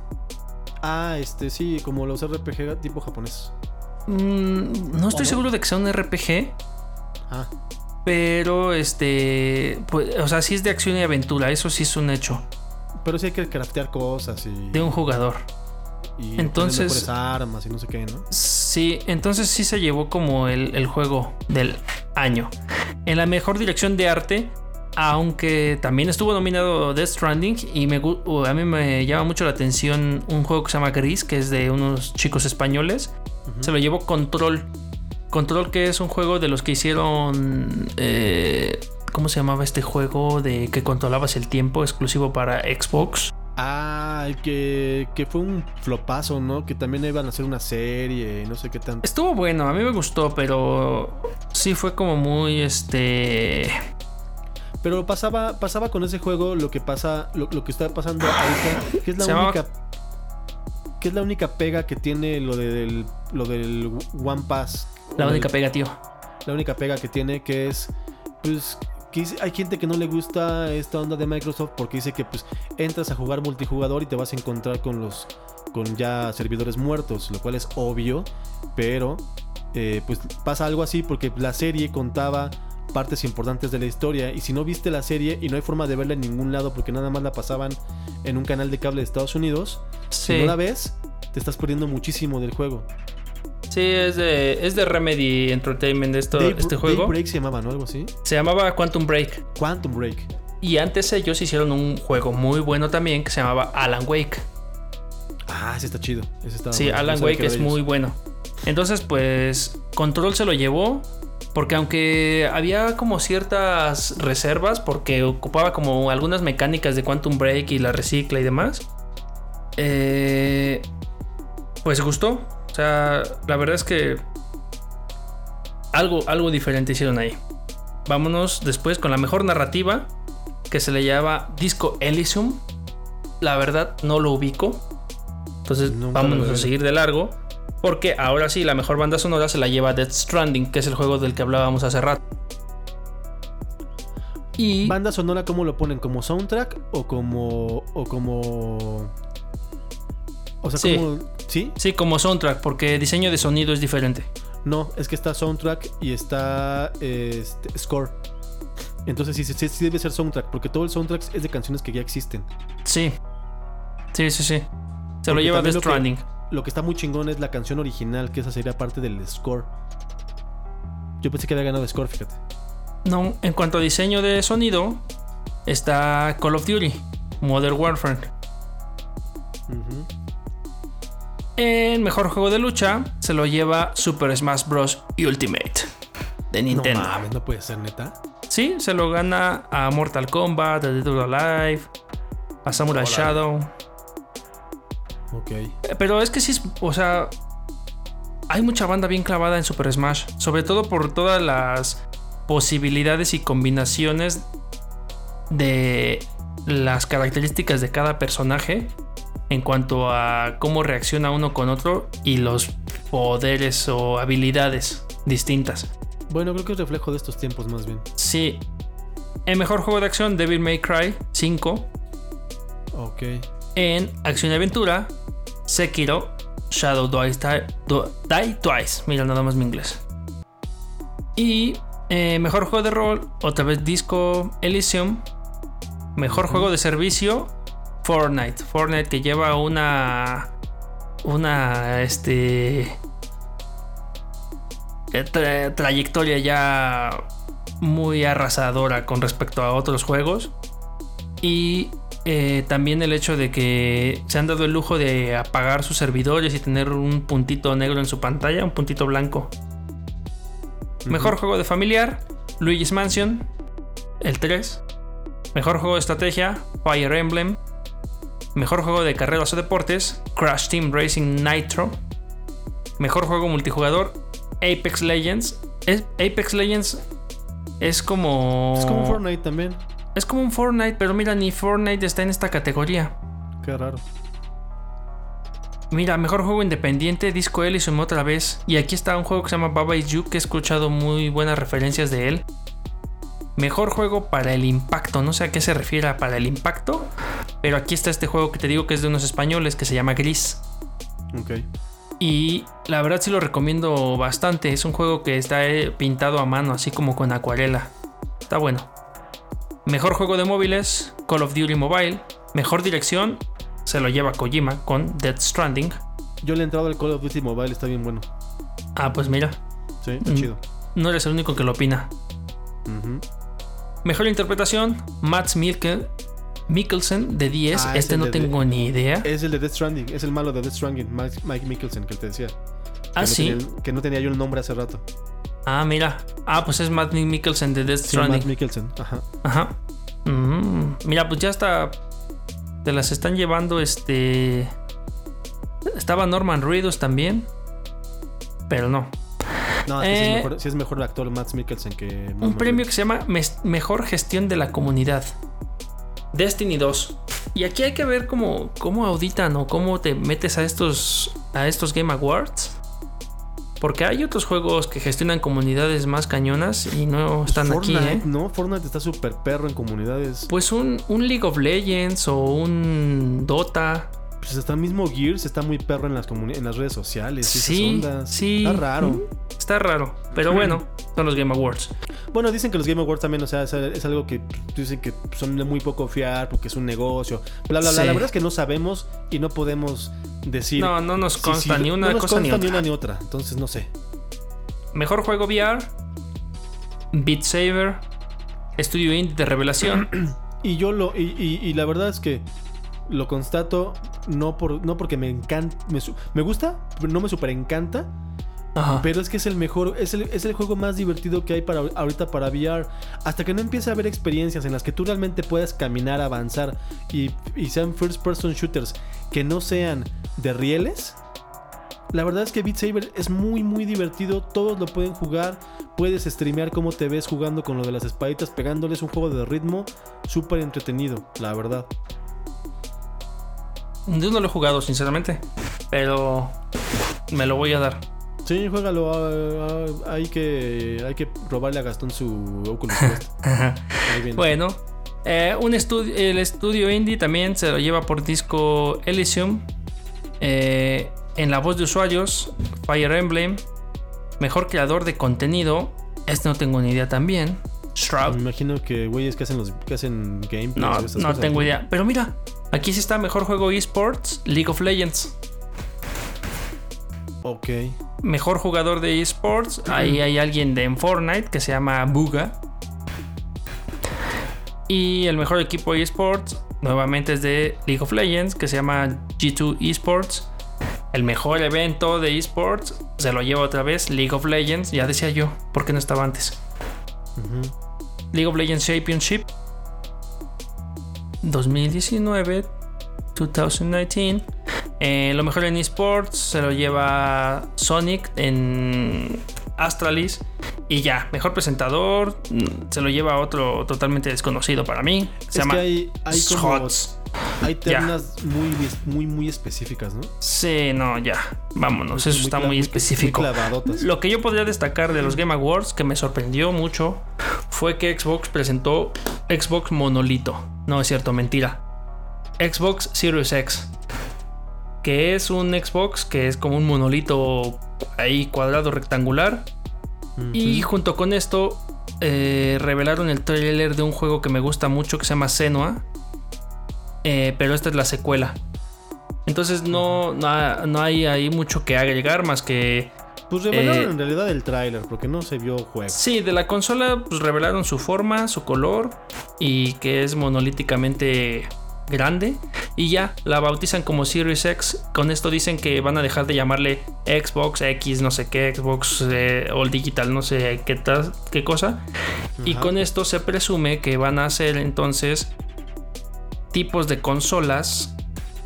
Ah, este, sí, como los RPG tipo japonés. Mm, no estoy seguro de que sea un RPG. Ah. Pero, este, pues, o sea, sí es de acción y aventura, eso sí es un hecho. Pero sí hay que craftear cosas y... De un jugador. Y entonces armas y no sé qué, ¿no? Sí, entonces sí se llevó como el, juego del año. En la mejor dirección de arte, aunque también estuvo nominado Death Stranding y me, a mí me llama mucho la atención un juego que se llama Gris, que es de unos chicos españoles. Se lo llevó Control. Control que es un juego de los que hicieron... Eh, ¿Cómo se llamaba este juego de que controlabas el tiempo exclusivo para Xbox? Ah, que, que fue un flopazo, ¿no? Que también iban a hacer una serie, no sé qué tanto. Estuvo bueno, a mí me gustó, pero sí fue como muy este. Pero pasaba, pasaba con ese juego lo que pasa, lo, que está pasando ahorita, que es la única. Que es la única pega que tiene lo del, lo del One Pass. La única pega, tío. La única pega que tiene, que es. Pues hay gente que no le gusta esta onda de Microsoft porque dice que pues entras a jugar multijugador y te vas a encontrar con los con ya servidores muertos, lo cual es obvio, pero eh, pues pasa algo así porque la serie contaba partes importantes de la historia y si no viste la serie y no hay forma de verla en ningún lado porque nada más la pasaban en un canal de cable de Estados Unidos, si no la ves, te estás perdiendo muchísimo del juego. Sí, es de, es de Remedy Entertainment esto, este juego. Break se llamaba, ¿no? Algo así. Se llamaba Quantum Break. Quantum Break. Y antes ellos hicieron un juego muy bueno también que se llamaba Alan Wake. Ah, ese está chido. sí, Alan Wake es muy bueno. Entonces, pues, Control se lo llevó. Porque aunque había como ciertas reservas, porque ocupaba como algunas mecánicas de Quantum Break y la recicla y demás, eh, pues gustó. O sea, la verdad es que algo, algo diferente hicieron ahí. Vámonos después con la mejor narrativa que se le llama Disco Elysium. La verdad no lo ubico. Entonces vámonos a seguir de largo. Porque ahora sí, la mejor banda sonora se la lleva Death Stranding, que es el juego del que hablábamos hace rato. Y. ¿Banda sonora cómo lo ponen? ¿Como soundtrack o como. o como. O sea, como ¿Sí? Sí, como soundtrack, porque diseño de sonido es diferente. No, es que está soundtrack y está este, score. Entonces sí, sí, debe ser soundtrack, porque todo el soundtrack es de canciones que ya existen. Sí. Sí, sí, sí. Se lo lleva The Stranding. Lo que está muy chingón es la canción original, que esa sería parte del score. Yo pensé que había ganado score, fíjate. No, en cuanto a diseño de sonido, está Call of Duty, Modern Warfare. En mejor juego de lucha se lo lleva Super Smash Bros. Ultimate de Nintendo. No mames, no puede ser neta. Sí, se lo gana a Mortal Kombat, a Dead or Alive, a Samurai Shadow. Ok. Pero es que sí, o sea, hay mucha banda bien clavada en Super Smash, sobre todo por todas las posibilidades y combinaciones de las características de cada personaje en cuanto a cómo reacciona uno con otro y los poderes o habilidades distintas. Bueno, creo que es reflejo de estos tiempos más bien. Sí. En mejor juego de acción, Devil May Cry 5. Ok. En acción y aventura, Sekiro Shadow Die, Die Twice. Mira, nada más mi inglés. Y Eh, mejor juego de rol, otra vez Disco Elysium. Mejor juego de servicio, Fortnite. Fortnite que lleva una. Una. Este. Eh, trayectoria ya muy arrasadora con respecto a otros juegos. Y eh, también el hecho de que se han dado el lujo de apagar sus servidores y tener un puntito negro en su pantalla, un puntito blanco. Mejor juego de familiar, Luigi's Mansion, el 3. Mejor juego de estrategia, Fire Emblem. Mejor juego de carreras o deportes, Crash Team Racing Nitro. Mejor juego multijugador, Apex Legends. Apex Legends es como. Es como Fortnite también. Es como un Fortnite, pero mira, ni Fortnite está en esta categoría. Qué raro. Mira, mejor juego independiente, Disco Elysium otra vez. Y aquí está un juego que se llama Baba Is You, que he escuchado muy buenas referencias de él. Mejor juego para el impacto, no sé a qué se refiere para el impacto, pero aquí está este juego que te digo que es de unos españoles que se llama Gris. Ok. Y la verdad sí lo recomiendo bastante. Es un juego que está eh, pintado a mano, así como con acuarela. Está bueno. Mejor juego de móviles, Call of Duty Mobile. Mejor dirección, se lo lleva Kojima con Dead Stranding. Yo le he entrado al Call of Duty Mobile, está bien bueno. Ah, pues mira. Sí, está mm, chido. No eres el único que lo opina. Mejor interpretación, Matt Milke, Mikkelsen de 10. Ah, este no tengo ni idea. Es el de Death Stranding, es el malo de Death Stranding, Mike, Mikkelsen, que te decía. Ah, sí. que no tenía yo el nombre hace rato. Ah, mira. Ah, pues es Matt Mikkelsen de Death Stranding. Matt Mikkelsen, ajá. Ajá. Mm, mira, pues ya está. Te las están llevando este. Estaba Norman Reedus también. Pero no. No, es, eh, mejor, sí es mejor el actor Matt Mikkelsen que. un premio que se llama Mejor Gestión de la Comunidad. Destiny 2. Y aquí hay que ver cómo, cómo auditan o cómo te metes a estos, a estos Game Awards. Porque hay otros juegos que gestionan comunidades más cañonas y no están aquí, ¿eh? No, Fortnite está súper perro en comunidades. Pues un, un, League of Legends o un Dota. Pues está mismo Gears, está muy perro en las, en las redes sociales. Sí, sí. Está raro. Está raro. Pero bueno, son los Game Awards. Bueno, dicen que los Game Awards también, o sea, es, algo que dicen que son de muy poco fiar porque es un negocio. Bla, bla, bla. La verdad es que no sabemos y no podemos decir. No, no nos consta ni una cosa ni, otra. una ni otra. Entonces, no sé. Mejor juego VR: Beat Saber, Estudio Indie de Revelación. y yo lo. Y, la verdad es que lo constato no, por, no porque me encanta. Me, me gusta, pero no me super encanta pero es que es el mejor, es el, es el, juego más divertido que hay para ahorita para VR. Hasta que no empiece a haber experiencias en las que tú realmente puedas caminar, avanzar y, sean first person shooters que no sean de rieles. La verdad es que Beat Saber es muy muy divertido, todos lo pueden jugar, puedes streamear cómo te ves jugando con lo de las espaditas pegándoles un juego de ritmo súper entretenido, la verdad. Yo no lo he jugado sinceramente, pero me lo voy a dar. Sí, juégalo. Ah, ah, hay, que, hay que robarle a Gastón su Oculus bueno, eh, un estudio, el estudio indie también se lo lleva por disco Elysium. Eh, en la voz de usuarios, Fire Emblem. Mejor creador de contenido. Este no tengo ni idea también. Shroud. Me imagino que güeyes que hacen los que hacen gameplays. No, no tengo idea. Pero mira, aquí sí está mejor juego esports, League of Legends. Ok. Mejor jugador de esports. Ahí hay alguien de en Fortnite que se llama Buga. Y el mejor equipo de esports. Nuevamente es de League of Legends. Que se llama G2 Esports. El mejor evento de esports. Se lo lleva otra vez. League of Legends. Ya decía yo. ¿Por qué no estaba antes? League of Legends Championship. 2019. 2019. Eh, lo mejor en esports se lo lleva Sonic en Astralis. Y ya, mejor presentador mm, se lo lleva otro totalmente desconocido para mí. Se llama hay, hay Hay ternas muy, muy, muy específicas, ¿no? Sí, no, ya. Vámonos, eso está muy específico. Lo que yo podría destacar de los Game Awards, que me sorprendió mucho, fue que Xbox presentó Xbox Monolito. No es cierto, mentira. Xbox Series X que es un Xbox que es como un monolito ahí cuadrado rectangular. Y junto con esto eh, revelaron el trailer de un juego que me gusta mucho que se llama Senua. Eh, pero esta es la secuela. Entonces no, no, hay ahí mucho que agregar más que... Pues revelaron eh, en realidad el tráiler porque no se vio juego. Sí, de la consola pues revelaron su forma, su color y que es monolíticamente grande y ya la bautizan como Series X. Con esto dicen que van a dejar de llamarle Xbox X, no sé qué, Xbox eh, All Digital, no sé qué, qué cosa. Y con esto se presume que van a hacer entonces tipos de consolas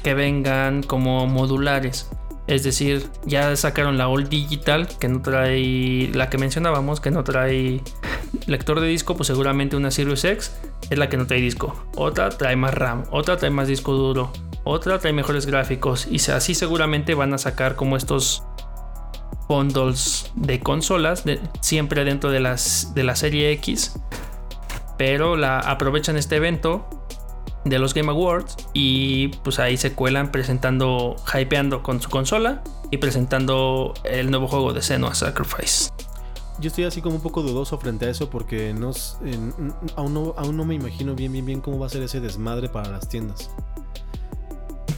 que vengan como modulares. Es decir, ya sacaron la All Digital, que no trae la que mencionábamos, que no trae lector de disco, pues seguramente una Series X es la que no trae disco. Otra trae más RAM, otra trae más disco duro, otra trae mejores gráficos. Y así seguramente van a sacar como estos bundles de consolas, siempre dentro de, las, de la serie X. Pero la aprovechan este evento de los Game Awards y pues ahí se cuelan presentando, hypeando con su consola y presentando el nuevo juego de Senua Sacrifice. Yo estoy así como un poco dudoso frente a eso porque no, aún, no, aún no me imagino bien, bien, bien cómo va a ser ese desmadre para las tiendas.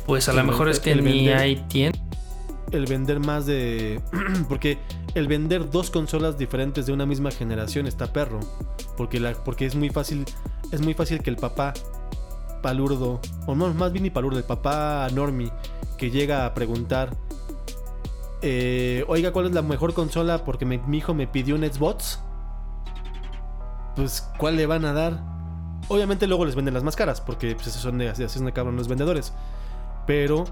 Pues a lo mejor es que ni hay tienda. El vender más de... porque el vender dos consolas diferentes de una misma generación está perro. Porque, la, porque es muy fácil es muy fácil que el papá palurdo, o no, más bien ni palurdo, el papá Normi, que llega a preguntar, eh, oiga, ¿cuál es la mejor consola? Porque mi hijo me pidió un Xbox. Pues, ¿cuál le van a dar? Obviamente luego les venden las más caras, porque pues, son de, así son de cabrón los vendedores. Pero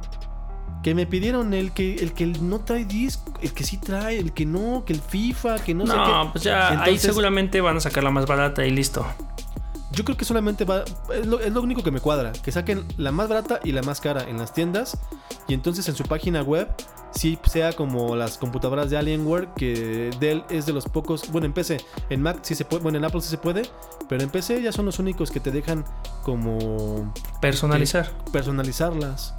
que me pidieron el que el que no trae disco, el que sí trae, el que no, que el FIFA, que no, sé qué. No, pues ya ahí seguramente van a sacar la más barata y listo. Yo creo que solamente va. Es lo, único que me cuadra. Que saquen la más barata y la más cara en las tiendas. Y entonces en su página web. Sí sea como las computadoras de Alienware. Que Dell es de los pocos. Bueno, en PC. En Mac sí se puede. Bueno, en Apple sí se puede. Pero en PC ya son los únicos que te dejan como. Personalizar. personalizarlas.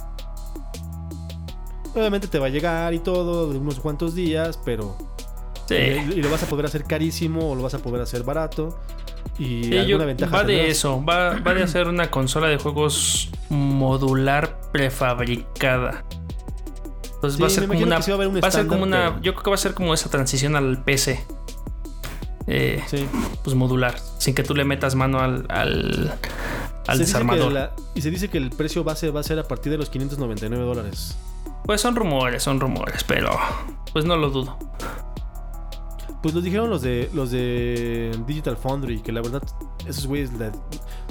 Obviamente te va a llegar y todo. De unos cuantos días. Pero. Sí. y lo vas a poder hacer carísimo o lo vas a poder hacer barato. Y alguna ventaja. Va de eso, va, de hacer una consola de juegos modular prefabricada. Entonces va a ser como una. Va a, ser como una. Yo creo que va a ser como esa transición al PC. Eh, sí. Pues modular. Sin que tú le metas mano al, al, desarmador. y se dice que el precio base va a ser a partir de los 599 dólares. Pues son rumores, son rumores, pero pues no lo dudo. Pues lo dijeron los de los de Digital Foundry, que la verdad esos güeyes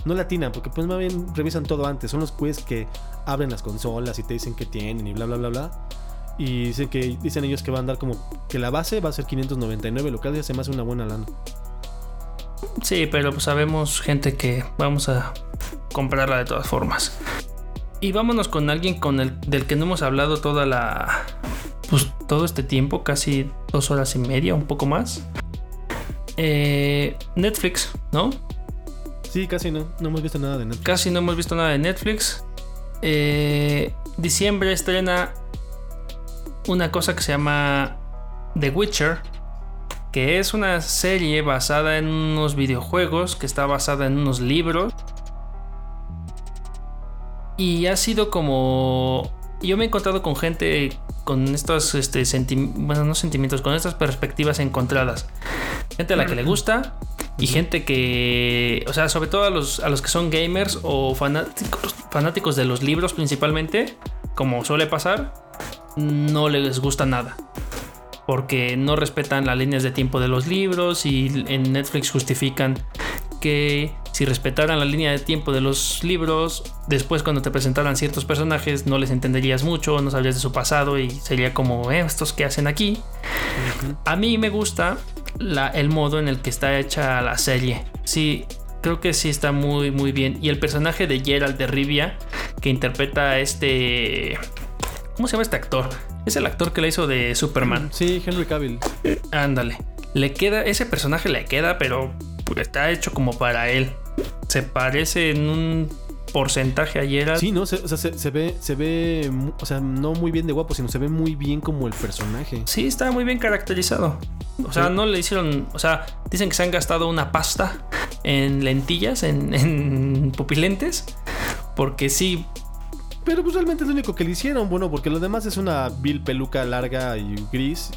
no latinan, porque pues más bien revisan todo antes. Son los güeyes que abren las consolas y te dicen que tienen y bla bla bla bla. Y dicen que dicen ellos que van a dar como que la base va a ser 599, lo que ya se me hace una buena lana. Sí, pero pues sabemos gente que vamos a comprarla de todas formas. Y vámonos con alguien con el del que no hemos hablado toda la pues todo este tiempo, casi dos horas y media, un poco más. Eh, Netflix, ¿no? Sí, casi no, no hemos visto nada de Netflix. Casi no hemos visto nada de Netflix. Eh, diciembre estrena una cosa que se llama The Witcher, que es una serie basada en unos videojuegos, que está basada en unos libros. Y ha sido como yo me he encontrado con gente con estos este, bueno, no sentimientos, con estas perspectivas encontradas. Gente a la que le gusta y gente que, o sea, sobre todo a los, a los que son gamers o fanáticos, fanáticos de los libros principalmente, como suele pasar, no les gusta nada. Porque no respetan las líneas de tiempo de los libros y en Netflix justifican que si respetaran la línea de tiempo de los libros, después cuando te presentaran ciertos personajes no les entenderías mucho, no sabrías de su pasado y sería como, eh, estos que hacen aquí. A mí me gusta el modo en el que está hecha la serie. Sí, creo que sí está muy, muy bien. Y el personaje de Gerald de Rivia, que interpreta a este... ¿Cómo se llama este actor? Es el actor que le hizo de Superman. Sí, Henry Cavill. Ándale. Le queda, ese personaje le queda, pero está hecho como para él. Se parece en un porcentaje ayer. Sí, no, se, o sea, se, ve, se ve, o sea, no muy bien de guapo, sino se ve muy bien como el personaje. Sí, está muy bien caracterizado. O sea, no le hicieron, o sea, dicen que se han gastado una pasta en lentillas, en, en pupilentes, porque sí, pero pues realmente es lo único que le hicieron, bueno, porque lo demás es una vil peluca larga y gris.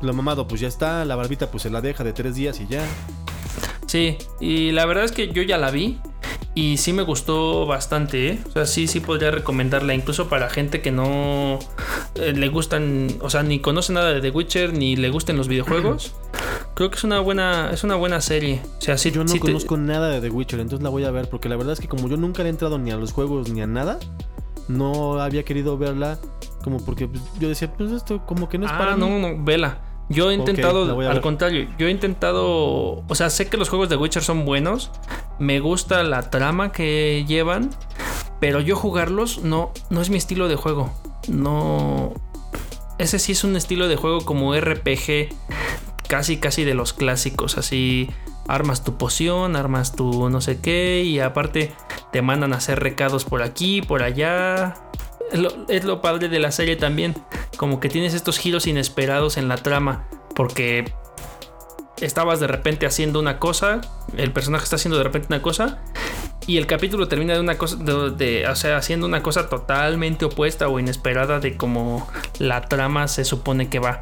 Lo mamado pues ya está, la barbita pues se la deja de tres días y ya. Sí, y la verdad es que yo ya la vi y sí me gustó bastante, ¿eh? O sea, sí, sí podría recomendarla incluso para gente que no eh, le gustan, o sea, ni conoce nada de The Witcher ni le gusten los videojuegos. Creo que es una buena, es una buena serie. O sea, sí, yo no conozco nada de The Witcher, entonces la voy a ver porque la verdad es que como yo nunca le he entrado ni a los juegos ni a nada, no había querido verla como porque pues, yo decía, pues esto como que no es ah, para no, no, vela. Yo he intentado, al contrario, yo he intentado, o sea, sé que los juegos de Witcher son buenos, me gusta la trama que llevan, pero yo jugarlos no, no es mi estilo de juego. No, ese sí es un estilo de juego como RPG, casi, casi de los clásicos, así armas tu poción, armas tu no sé qué, y aparte te mandan a hacer recados por aquí, por allá. Es lo, padre de la serie también, como que tienes estos giros inesperados en la trama, porque estabas de repente haciendo una cosa, el personaje está haciendo de repente una cosa, y el capítulo termina de una cosa, de, o sea, haciendo una cosa totalmente opuesta o inesperada de como la trama se supone que va.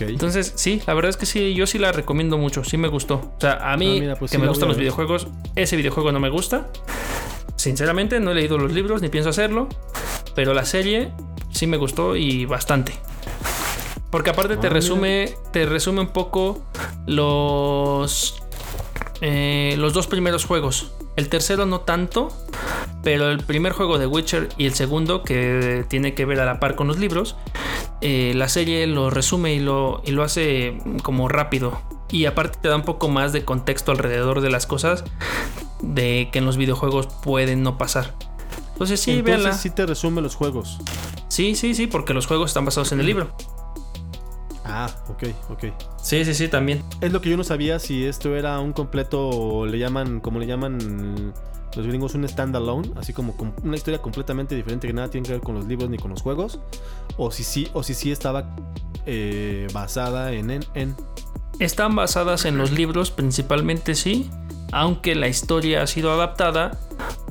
Entonces, sí, la verdad es que sí, yo sí la recomiendo mucho, sí me gustó. O sea, a mí ah, pues que me gustan los videojuegos, ese videojuego no me gusta. Sinceramente, no he leído los libros ni pienso hacerlo, pero la serie sí me gustó y bastante. Porque aparte te ah, resume, te resume un poco los eh, los dos primeros juegos. El tercero no tanto, pero el primer juego de Witcher y el segundo, que tiene que ver a la par con los libros, eh, la serie lo resume y lo, y lo hace como rápido. Y aparte te da un poco más de contexto alrededor de las cosas de que en los videojuegos pueden no pasar. Entonces sí, Entonces, sí te resume los juegos. Sí, sí, sí, porque los juegos están basados en el libro. Ah, ok, ok. Sí, sí, sí, también. Es lo que yo no sabía si esto era un completo, le llaman, como le llaman los gringos, un standalone, así como una historia completamente diferente que nada tiene que ver con los libros ni con los juegos, o si sí, o si sí estaba eh, basada en, en, en. Están basadas en los libros principalmente, sí, aunque la historia ha sido adaptada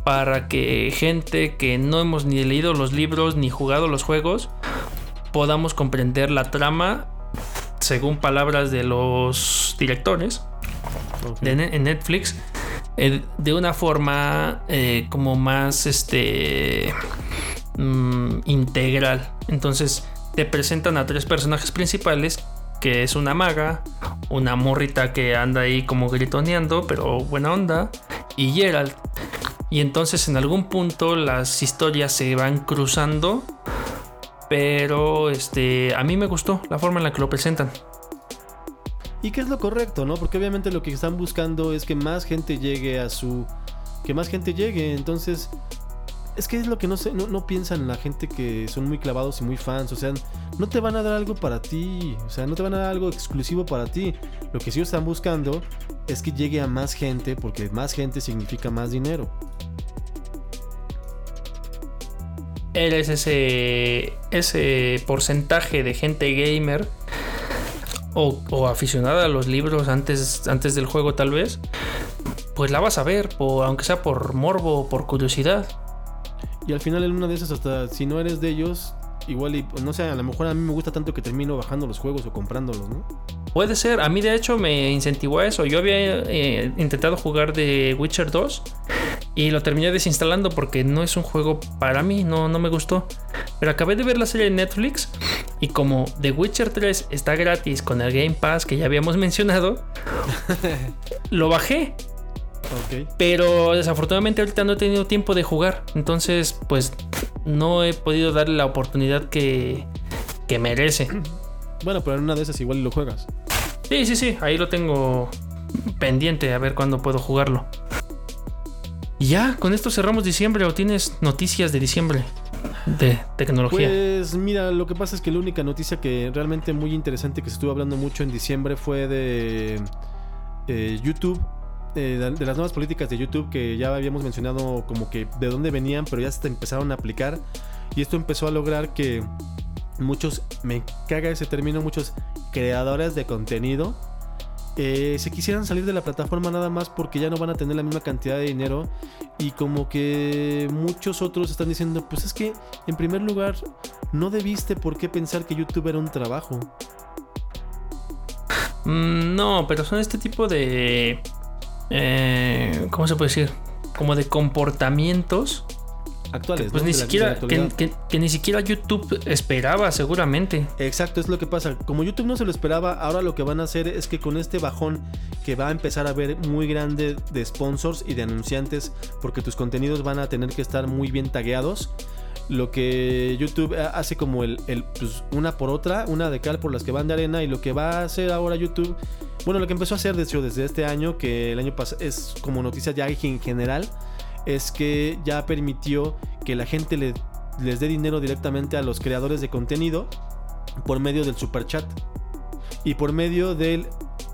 para que gente que no hemos ni leído los libros ni jugado los juegos podamos comprender la trama según palabras de los directores de, en Netflix, eh, de una forma eh, como más este mm, integral. Entonces te presentan a tres personajes principales, que es una maga, una morrita que anda ahí como gritoneando, pero buena onda, y Geralt. Y entonces en algún punto las historias se van cruzando pero este, a mí me gustó la forma en la que lo presentan. Y que es lo correcto, ¿no? Porque obviamente lo que están buscando es que más gente llegue a su. Que más gente llegue. Entonces. Es que es lo que no, sé, no, piensan la gente que son muy clavados y muy fans. O sea, no te van a dar algo para ti. O sea, no te van a dar algo exclusivo para ti. Lo que sí están buscando es que llegue a más gente. Porque más gente significa más dinero. eres ese, ese porcentaje de gente gamer o, aficionada a los libros antes, antes del juego tal vez, pues la vas a ver, aunque sea por morbo o por curiosidad. Y al final en una de esas, hasta si no eres de ellos, igual y no sé, a lo mejor a mí me gusta tanto que termino bajando los juegos o comprándolos, ¿no? Puede ser, a mí de hecho me incentivó a eso. Yo había eh, intentado jugar de Witcher 2 y lo terminé desinstalando porque no es un juego para mí, no, no me gustó. Pero acabé de ver la serie de Netflix y como The Witcher 3 está gratis con el Game Pass que ya habíamos mencionado, lo bajé. Pero desafortunadamente ahorita no he tenido tiempo de jugar. Entonces, pues no he podido darle la oportunidad que, que merece. Bueno, pero en una de esas igual lo juegas. Sí, sí, sí. Ahí lo tengo pendiente a ver cuándo puedo jugarlo. Y ya, con esto cerramos diciembre o tienes noticias de diciembre de tecnología. Pues mira, lo que pasa es que la única noticia que realmente muy interesante que se estuvo hablando mucho en diciembre fue de eh, YouTube de las nuevas políticas de YouTube que ya habíamos mencionado como que de dónde venían, pero ya se empezaron a aplicar. Y esto empezó a lograr que muchos, me caga ese término, muchos creadores de contenido eh, se quisieran salir de la plataforma nada más porque ya no van a tener la misma cantidad de dinero y como que muchos otros están diciendo, pues es que en primer lugar no debiste por qué pensar que YouTube era un trabajo. Mm, no, pero son este tipo de... Eh, ¿Cómo se puede decir? Como de comportamientos actuales. pues ni siquiera, que, ni siquiera YouTube esperaba, seguramente. Exacto, es lo que pasa. Como YouTube no se lo esperaba, ahora lo que van a hacer es que con este bajón que va a empezar a ver muy grande de sponsors y de anunciantes, porque tus contenidos van a tener que estar muy bien tagueados. Lo que YouTube hace como el, pues, una por otra, una de cal por las que van de arena, y lo que va a hacer ahora YouTube, bueno, lo que empezó a hacer de desde este año, que el año pasado es como noticia ya en general, es que ya permitió que la gente le, les dé dinero directamente a los creadores de contenido por medio del super chat y por medio del,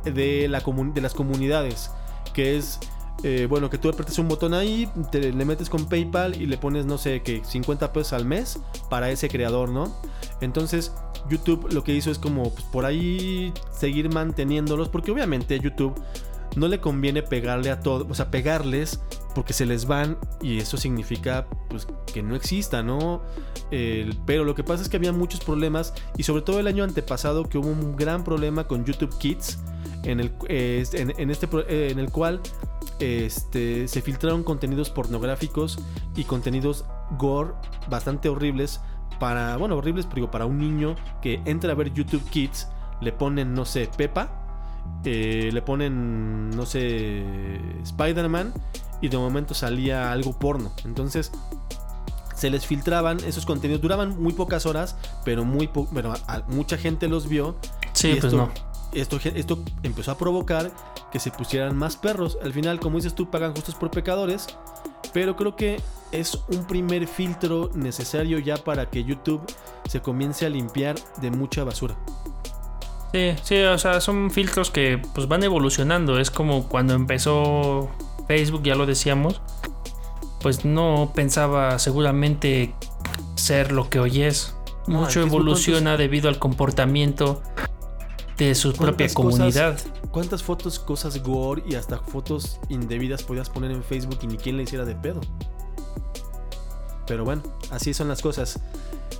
de, de las comunidades, que es eh, bueno, que tú apretes un botón ahí, te, le metes con PayPal y le pones, no sé, que 50 pesos al mes para ese creador, ¿no? Entonces, YouTube lo que hizo es como pues, por ahí seguir manteniéndolos, porque obviamente YouTube no le conviene pegarle a todos, o sea, pegarles porque se les van y eso significa pues que no exista, ¿no? pero lo que pasa es que había muchos problemas y sobre todo el año antepasado que hubo un gran problema con YouTube Kids en el, en, este, eh, en el cual este, se filtraron contenidos pornográficos y contenidos gore bastante horribles para, bueno, horribles, pero para un niño que entra a ver YouTube Kids, le ponen, no sé, Pepa, eh, le ponen, no sé, Spider-Man y de momento salía algo porno. Entonces se les filtraban esos contenidos, duraban muy pocas horas, pero muy bueno, mucha gente los vio. Sí, pues esto, no. Esto, esto empezó a provocar que se pusieran más perros. Al final, como dices tú, pagan justos por pecadores. Pero creo que es un primer filtro necesario ya para que YouTube se comience a limpiar de mucha basura. Sí, sí, o sea, son filtros que pues van evolucionando. Es como cuando empezó Facebook, ya lo decíamos, pues no pensaba seguramente ser lo que hoy es. Mucho evoluciona debido al comportamiento de su propia comunidad. ¿Cuántas fotos, cosas gore y hasta fotos indebidas podías poner en Facebook y ni quien le hiciera de pedo? Pero bueno, así son las cosas.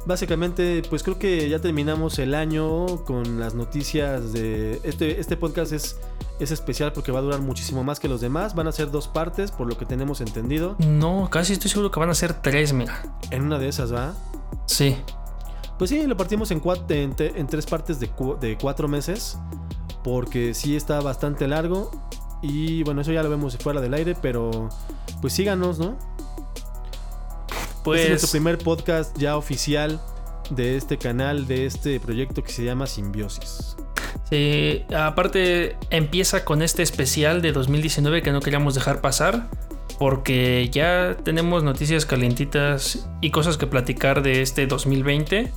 Básicamente, pues creo que ya terminamos el año con las noticias de... Este, este podcast es, es especial porque va a durar muchísimo más que los demás. Van a ser dos partes, por lo que tenemos entendido. No, casi estoy seguro que van a ser tres, mira. En una de esas, ¿va? Sí. Pues sí, lo partimos en, en, tres partes de, de cuatro meses. Porque sí está bastante largo. Y bueno, eso ya lo vemos fuera del aire, pero pues síganos, ¿no? Pues... Este es nuestro primer podcast ya oficial de este canal, de este proyecto que se llama Simbiosis. Sí, aparte empieza con este especial de 2019 que no queríamos dejar pasar porque ya tenemos noticias calientitas y cosas que platicar de este 2020.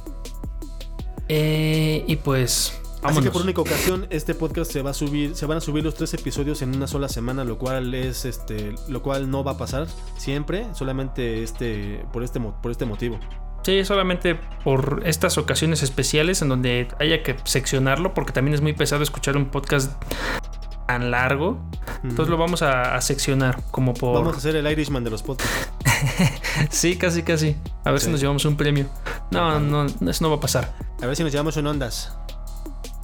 Eh, y pues Así que por única ocasión este podcast se va a subir, se van a subir los tres episodios en una sola semana, lo cual es este, lo cual no va a pasar siempre, solamente este, por este, por este motivo. Sí, solamente por estas ocasiones especiales en donde haya que seccionarlo, porque también es muy pesado escuchar un podcast tan largo. Entonces lo vamos a, seccionar como por. Vamos a hacer el Irishman de los podcasts. sí, casi, casi. A ver si nos llevamos un premio. No, no, eso no va a pasar. A ver si nos llevamos en ondas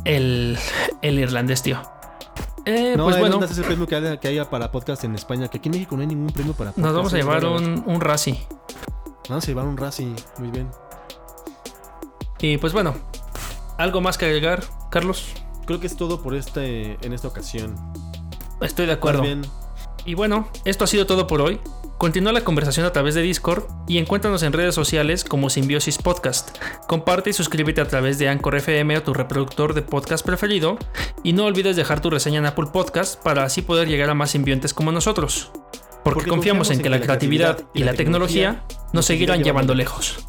el, el irlandés, tío. Eh, no, pues bueno. es el premio que haya, para podcast en España. Que aquí en México no hay ningún premio para podcast. Nos vamos a llevar un, un Razzie. Vamos a llevar un Razzie. Muy bien. Y pues bueno. ¿Algo más que agregar, Carlos? Creo que es todo por este, en esta ocasión. Estoy de acuerdo. bien. Y bueno, esto ha sido todo por hoy. Continúa la conversación a través de Discord y encuéntranos en redes sociales como Simbiosis Podcast. Comparte y suscríbete a través de Anchor FM o tu reproductor de podcast preferido y no olvides dejar tu reseña en Apple Podcast para así poder llegar a más simbiontes como nosotros. Porque, confiamos, en que, la creatividad y la tecnología nos seguirán llevando lejos.